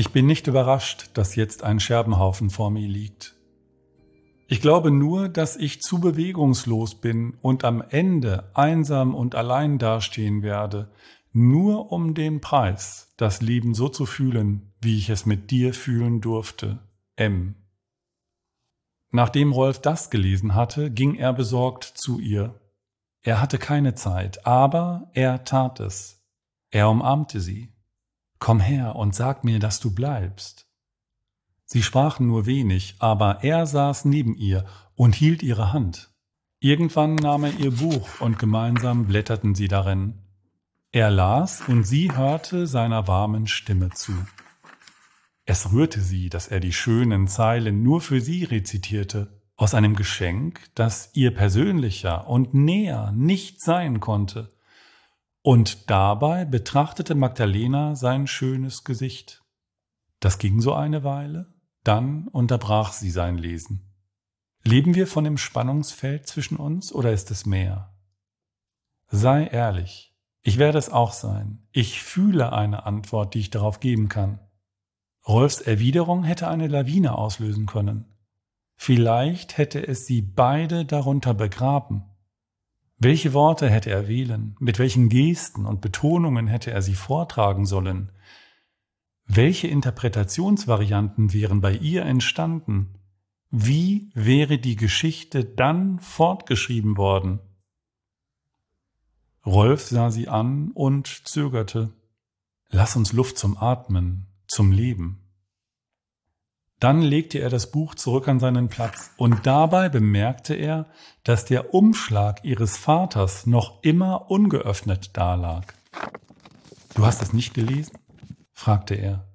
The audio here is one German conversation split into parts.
Ich bin nicht überrascht, dass jetzt ein Scherbenhaufen vor mir liegt. Ich glaube nur, dass ich zu bewegungslos bin und am Ende einsam und allein dastehen werde, nur um den Preis, das Leben so zu fühlen, wie ich es mit dir fühlen durfte. M. Nachdem Rolf das gelesen hatte, ging er besorgt zu ihr. Er hatte keine Zeit, aber er tat es. Er umarmte sie. Komm her und sag mir, dass du bleibst. Sie sprachen nur wenig, aber er saß neben ihr und hielt ihre Hand. Irgendwann nahm er ihr Buch und gemeinsam blätterten sie darin. Er las und sie hörte seiner warmen Stimme zu. Es rührte sie, dass er die schönen Zeilen nur für sie rezitierte, aus einem Geschenk, das ihr persönlicher und näher nicht sein konnte. Und dabei betrachtete Magdalena sein schönes Gesicht. Das ging so eine Weile, dann unterbrach sie sein Lesen. Leben wir von dem Spannungsfeld zwischen uns oder ist es mehr? Sei ehrlich, ich werde es auch sein. Ich fühle eine Antwort, die ich darauf geben kann. Rolfs Erwiderung hätte eine Lawine auslösen können. Vielleicht hätte es sie beide darunter begraben. Welche Worte hätte er wählen, mit welchen Gesten und Betonungen hätte er sie vortragen sollen, welche Interpretationsvarianten wären bei ihr entstanden? Wie wäre die Geschichte dann fortgeschrieben worden? Rolf sah sie an und zögerte. Lass uns Luft zum Atmen, zum Leben. Dann legte er das Buch zurück an seinen Platz, und dabei bemerkte er, dass der Umschlag ihres Vaters noch immer ungeöffnet dalag. Du hast es nicht gelesen? fragte er.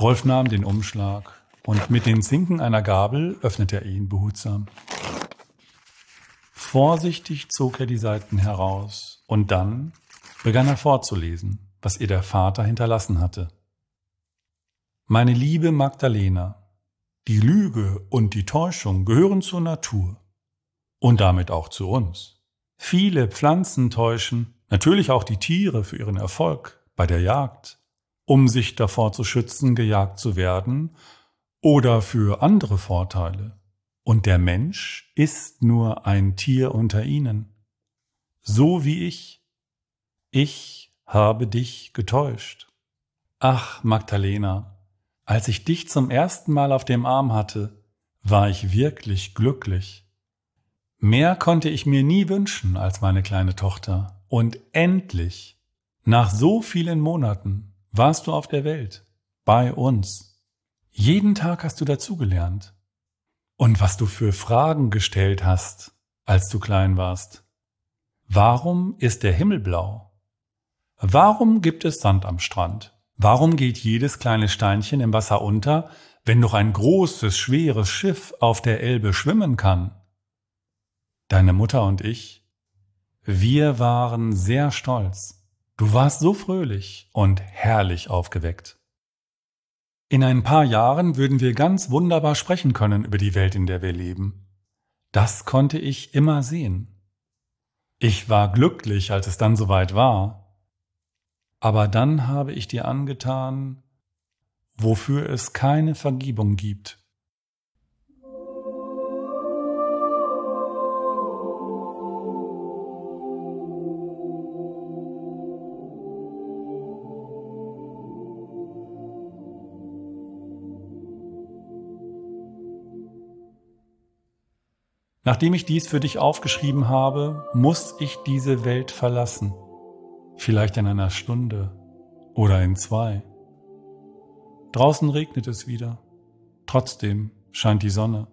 Rolf nahm den Umschlag und mit den Zinken einer Gabel öffnete er ihn behutsam. Vorsichtig zog er die Seiten heraus und dann begann er vorzulesen, was ihr der Vater hinterlassen hatte. Meine liebe Magdalena, die Lüge und die Täuschung gehören zur Natur und damit auch zu uns. Viele Pflanzen täuschen, natürlich auch die Tiere für ihren Erfolg bei der Jagd, um sich davor zu schützen, gejagt zu werden oder für andere Vorteile. Und der Mensch ist nur ein Tier unter ihnen. So wie ich. Ich habe dich getäuscht. Ach, Magdalena, als ich dich zum ersten Mal auf dem Arm hatte, war ich wirklich glücklich. Mehr konnte ich mir nie wünschen als meine kleine Tochter. Und endlich, nach so vielen Monaten, warst du auf der Welt, bei uns. Jeden Tag hast du dazugelernt. Und was du für Fragen gestellt hast, als du klein warst. Warum ist der Himmel blau? Warum gibt es Sand am Strand? Warum geht jedes kleine Steinchen im Wasser unter, wenn noch ein großes, schweres Schiff auf der Elbe schwimmen kann? Deine Mutter und ich, wir waren sehr stolz. Du warst so fröhlich und herrlich aufgeweckt. In ein paar Jahren würden wir ganz wunderbar sprechen können über die Welt, in der wir leben. Das konnte ich immer sehen. Ich war glücklich, als es dann soweit war. Aber dann habe ich dir angetan, wofür es keine Vergebung gibt. Nachdem ich dies für dich aufgeschrieben habe, muss ich diese Welt verlassen. Vielleicht in einer Stunde oder in zwei. Draußen regnet es wieder. Trotzdem scheint die Sonne.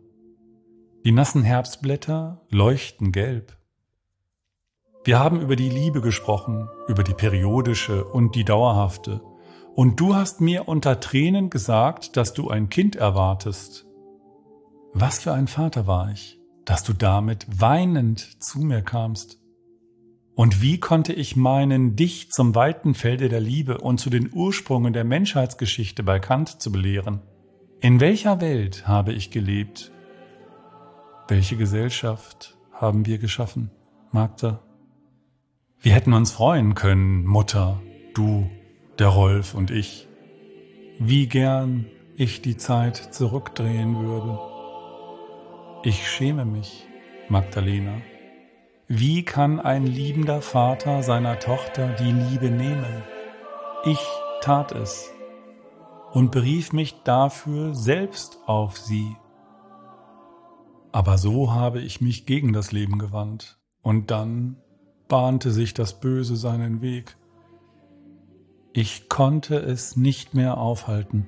Die nassen Herbstblätter leuchten gelb. Wir haben über die Liebe gesprochen, über die periodische und die dauerhafte. Und du hast mir unter Tränen gesagt, dass du ein Kind erwartest. Was für ein Vater war ich? dass du damit weinend zu mir kamst. Und wie konnte ich meinen, dich zum weiten Felde der Liebe und zu den Ursprüngen der Menschheitsgeschichte bei Kant zu belehren? In welcher Welt habe ich gelebt? Welche Gesellschaft haben wir geschaffen, Magda? Wir hätten uns freuen können, Mutter, du, der Rolf und ich. wie gern ich die Zeit zurückdrehen würde. Ich schäme mich, Magdalena. Wie kann ein liebender Vater seiner Tochter die Liebe nehmen? Ich tat es und berief mich dafür selbst auf sie. Aber so habe ich mich gegen das Leben gewandt, und dann bahnte sich das Böse seinen Weg. Ich konnte es nicht mehr aufhalten.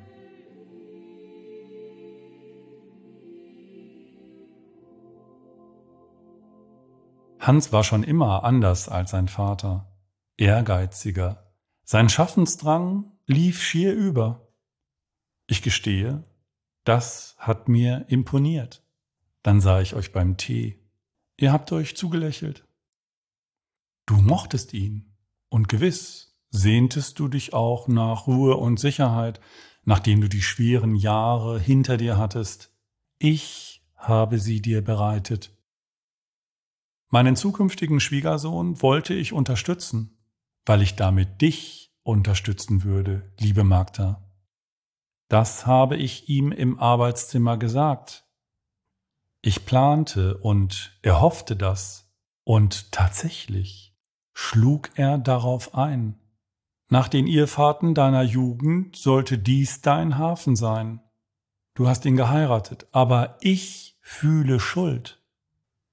Hans war schon immer anders als sein Vater, ehrgeiziger. Sein Schaffensdrang lief schier über. Ich gestehe, das hat mir imponiert. Dann sah ich euch beim Tee. Ihr habt euch zugelächelt. Du mochtest ihn, und gewiss sehntest du dich auch nach Ruhe und Sicherheit, nachdem du die schweren Jahre hinter dir hattest. Ich habe sie dir bereitet. Meinen zukünftigen Schwiegersohn wollte ich unterstützen, weil ich damit dich unterstützen würde, liebe Magda. Das habe ich ihm im Arbeitszimmer gesagt. Ich plante und er hoffte das, und tatsächlich schlug er darauf ein. Nach den Irrfahrten deiner Jugend sollte dies dein Hafen sein. Du hast ihn geheiratet, aber ich fühle Schuld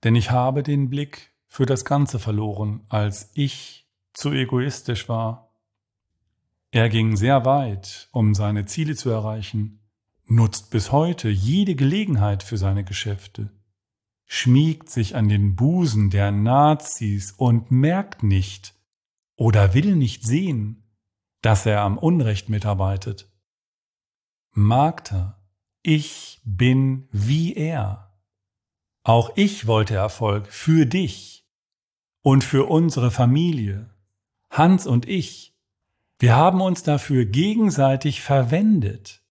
denn ich habe den Blick für das Ganze verloren, als ich zu egoistisch war. Er ging sehr weit, um seine Ziele zu erreichen, nutzt bis heute jede Gelegenheit für seine Geschäfte, schmiegt sich an den Busen der Nazis und merkt nicht oder will nicht sehen, dass er am Unrecht mitarbeitet. Magter, ich bin wie er. Auch ich wollte Erfolg für dich und für unsere Familie. Hans und ich, wir haben uns dafür gegenseitig verwendet.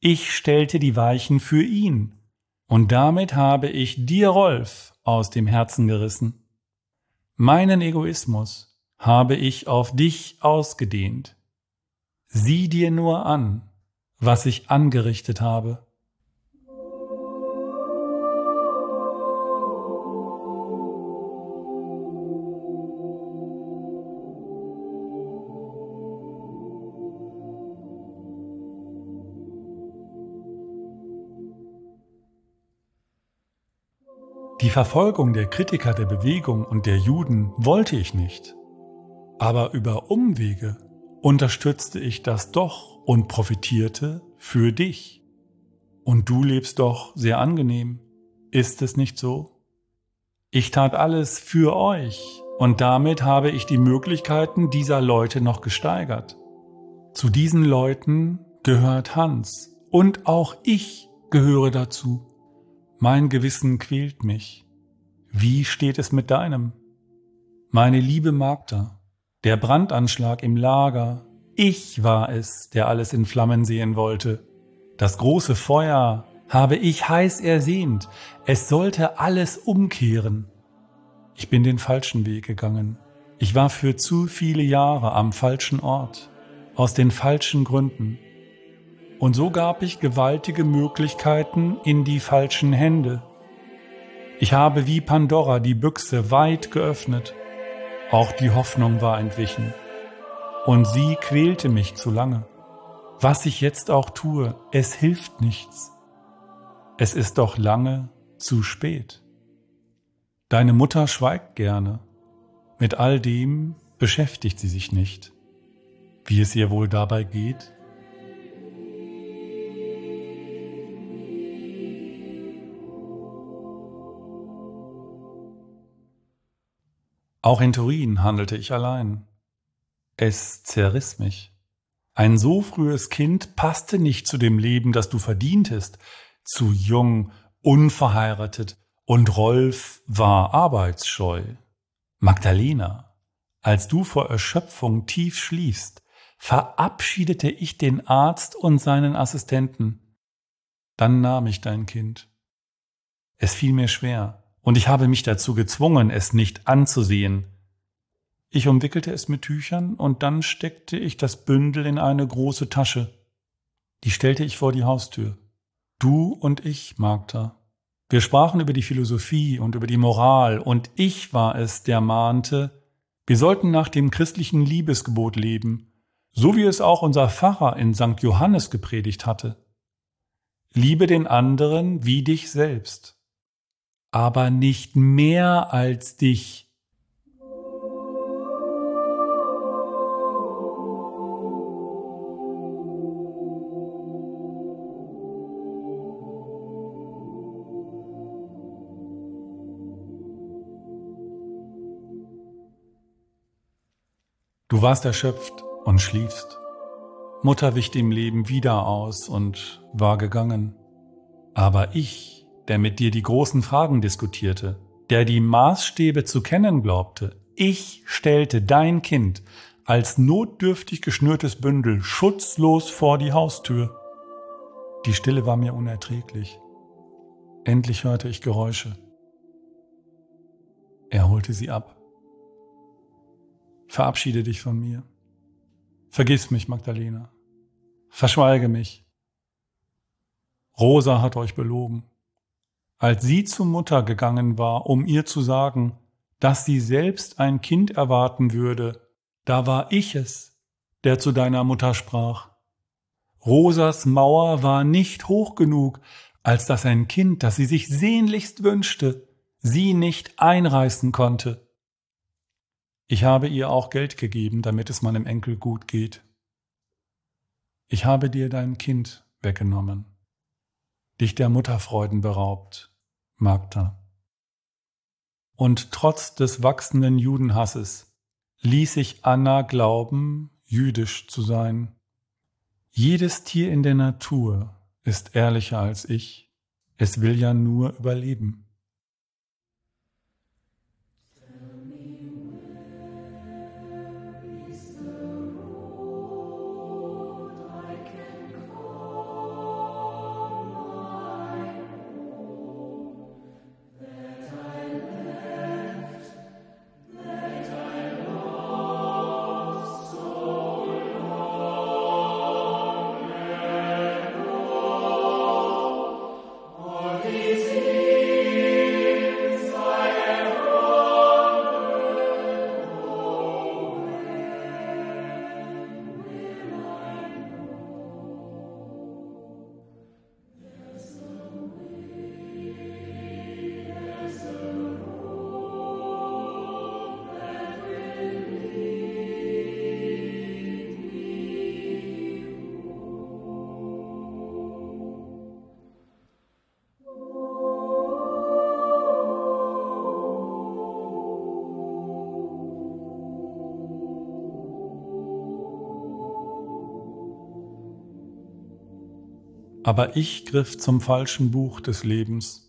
Ich stellte die Weichen für ihn und damit habe ich dir, Rolf, aus dem Herzen gerissen. Meinen Egoismus habe ich auf dich ausgedehnt. Sieh dir nur an, was ich angerichtet habe. Die Verfolgung der Kritiker der Bewegung und der Juden wollte ich nicht. Aber über Umwege unterstützte ich das doch und profitierte für dich. Und du lebst doch sehr angenehm. Ist es nicht so? Ich tat alles für euch und damit habe ich die Möglichkeiten dieser Leute noch gesteigert. Zu diesen Leuten gehört Hans und auch ich gehöre dazu. Mein Gewissen quält mich. Wie steht es mit deinem? Meine liebe Magda, der Brandanschlag im Lager, ich war es, der alles in Flammen sehen wollte. Das große Feuer habe ich heiß ersehnt, es sollte alles umkehren. Ich bin den falschen Weg gegangen. Ich war für zu viele Jahre am falschen Ort, aus den falschen Gründen. Und so gab ich gewaltige Möglichkeiten in die falschen Hände. Ich habe wie Pandora die Büchse weit geöffnet. Auch die Hoffnung war entwichen. Und sie quälte mich zu lange. Was ich jetzt auch tue, es hilft nichts. Es ist doch lange zu spät. Deine Mutter schweigt gerne. Mit all dem beschäftigt sie sich nicht. Wie es ihr wohl dabei geht? Auch in Turin handelte ich allein. Es zerriss mich. Ein so frühes Kind passte nicht zu dem Leben, das du verdientest, zu jung, unverheiratet, und Rolf war arbeitsscheu. Magdalena, als du vor Erschöpfung tief schliefst, verabschiedete ich den Arzt und seinen Assistenten. Dann nahm ich dein Kind. Es fiel mir schwer, und ich habe mich dazu gezwungen, es nicht anzusehen. Ich umwickelte es mit Tüchern und dann steckte ich das Bündel in eine große Tasche. Die stellte ich vor die Haustür. Du und ich, Magda. Wir sprachen über die Philosophie und über die Moral, und ich war es, der mahnte, wir sollten nach dem christlichen Liebesgebot leben, so wie es auch unser Pfarrer in St. Johannes gepredigt hatte. Liebe den anderen wie dich selbst, aber nicht mehr als dich. Du warst erschöpft und schliefst. Mutter wich dem Leben wieder aus und war gegangen. Aber ich, der mit dir die großen Fragen diskutierte, der die Maßstäbe zu kennen glaubte, ich stellte dein Kind als notdürftig geschnürtes Bündel schutzlos vor die Haustür. Die Stille war mir unerträglich. Endlich hörte ich Geräusche. Er holte sie ab. Verabschiede dich von mir. Vergiss mich, Magdalena. Verschweige mich. Rosa hat euch belogen. Als sie zur Mutter gegangen war, um ihr zu sagen, dass sie selbst ein Kind erwarten würde, da war ich es, der zu deiner Mutter sprach. Rosas Mauer war nicht hoch genug, als dass ein Kind, das sie sich sehnlichst wünschte, sie nicht einreißen konnte. Ich habe ihr auch Geld gegeben, damit es meinem Enkel gut geht. Ich habe dir dein Kind weggenommen, dich der Mutterfreuden beraubt, Magda. Und trotz des wachsenden Judenhasses ließ ich Anna glauben, jüdisch zu sein. Jedes Tier in der Natur ist ehrlicher als ich, es will ja nur überleben. Aber ich griff zum falschen Buch des Lebens.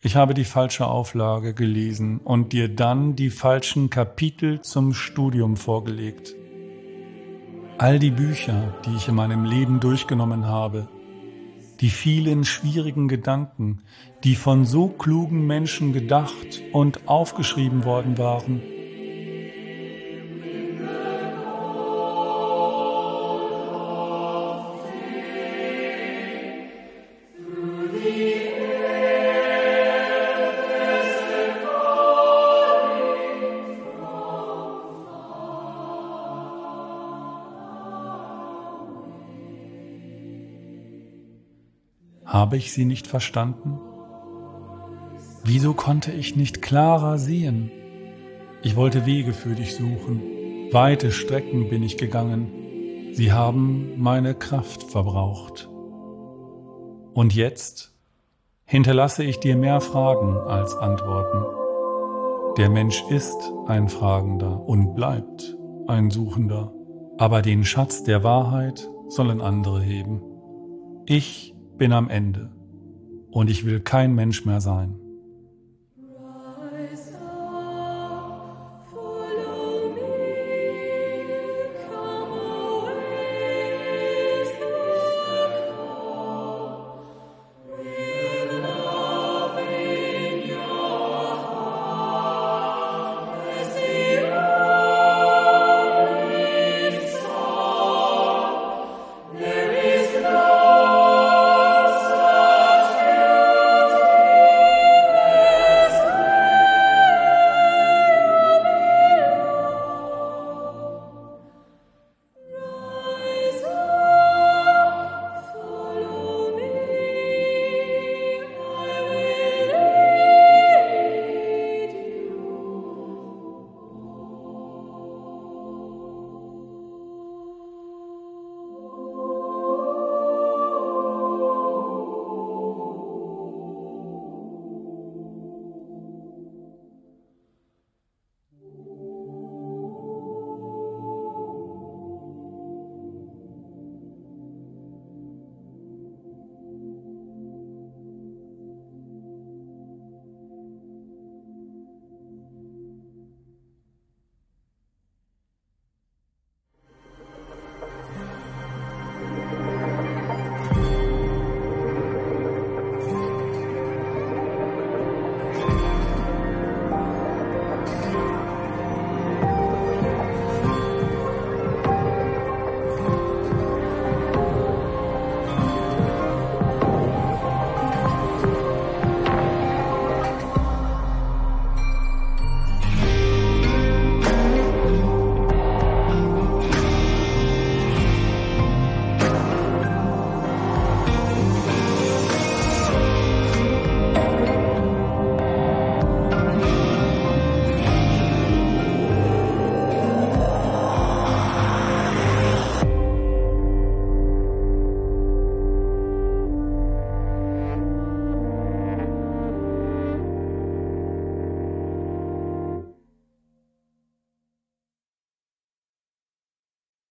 Ich habe die falsche Auflage gelesen und dir dann die falschen Kapitel zum Studium vorgelegt. All die Bücher, die ich in meinem Leben durchgenommen habe, die vielen schwierigen Gedanken, die von so klugen Menschen gedacht und aufgeschrieben worden waren, Habe ich sie nicht verstanden? Wieso konnte ich nicht klarer sehen? Ich wollte Wege für dich suchen, weite Strecken bin ich gegangen, sie haben meine Kraft verbraucht. Und jetzt hinterlasse ich dir mehr Fragen als Antworten. Der Mensch ist ein Fragender und bleibt ein Suchender, aber den Schatz der Wahrheit sollen andere heben. Ich bin am Ende und ich will kein Mensch mehr sein.